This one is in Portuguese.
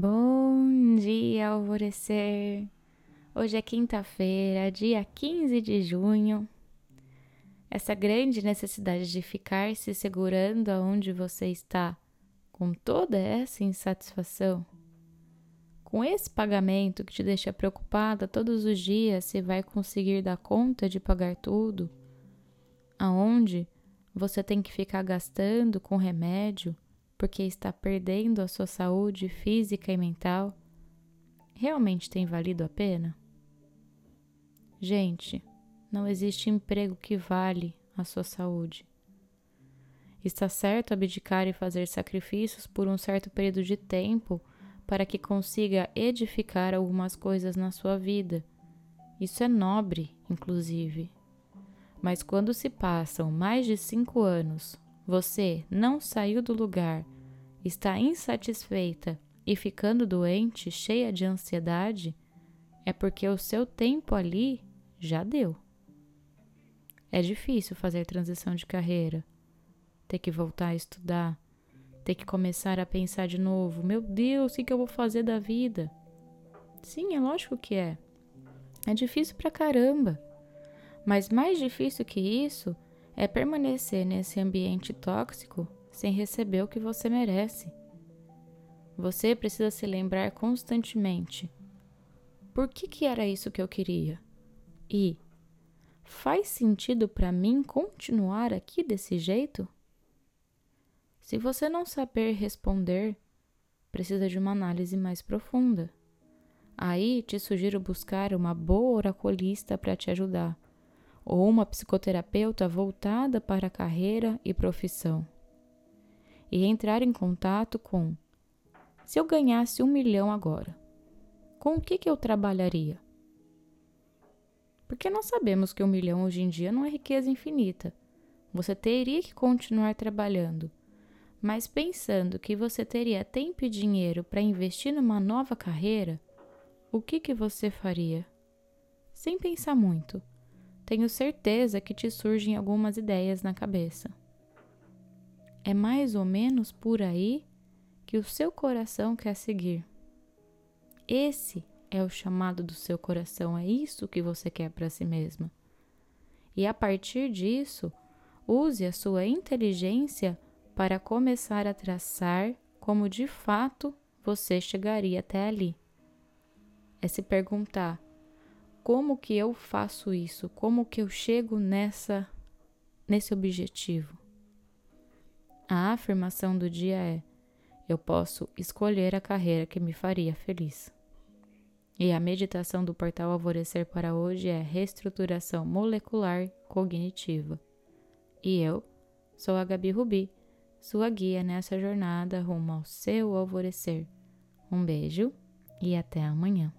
Bom dia, alvorecer! Hoje é quinta-feira, dia 15 de junho. Essa grande necessidade de ficar se segurando aonde você está, com toda essa insatisfação, com esse pagamento que te deixa preocupada todos os dias se vai conseguir dar conta de pagar tudo, aonde você tem que ficar gastando com remédio porque está perdendo a sua saúde física e mental, realmente tem valido a pena? Gente, não existe emprego que vale a sua saúde. Está certo abdicar e fazer sacrifícios por um certo período de tempo para que consiga edificar algumas coisas na sua vida. Isso é nobre, inclusive. Mas quando se passam mais de cinco anos você não saiu do lugar, está insatisfeita e ficando doente, cheia de ansiedade, é porque o seu tempo ali já deu. É difícil fazer transição de carreira, ter que voltar a estudar, ter que começar a pensar de novo: meu Deus, o que, eu vou fazer da vida? Sim, é lógico que é. É difícil pra caramba. Mas mais difícil que isso é permanecer nesse ambiente tóxico sem receber o que você merece. Você precisa se lembrar constantemente: por que, que era isso que eu queria? E faz sentido para mim continuar aqui desse jeito? Se você não saber responder, precisa de uma análise mais profunda. Aí te sugiro buscar uma boa oraculista para te ajudar ou uma psicoterapeuta voltada para a carreira e profissão. E entrar em contato com: se eu ganhasse um milhão agora, com o que, que eu trabalharia? Porque nós sabemos que um milhão hoje em dia não é riqueza infinita. Você teria que continuar trabalhando. Mas pensando que você teria tempo e dinheiro para investir numa nova carreira, o que, que você faria? Sem pensar muito tenho certeza que te surgem algumas ideias na cabeça. É mais ou menos por aí que o seu coração quer seguir. Esse é o chamado do seu coração, é isso que você quer para si mesma. E a partir disso, use a sua inteligência para começar a traçar como de fato você chegaria até ali. É se perguntar: como que eu faço isso? Como que eu chego nessa nesse objetivo? A afirmação do dia é: eu posso escolher a carreira que me faria feliz. E a meditação do portal Alvorecer para hoje é reestruturação molecular cognitiva. E eu sou a Gabi Rubi, sua guia nessa jornada rumo ao seu alvorecer. Um beijo e até amanhã.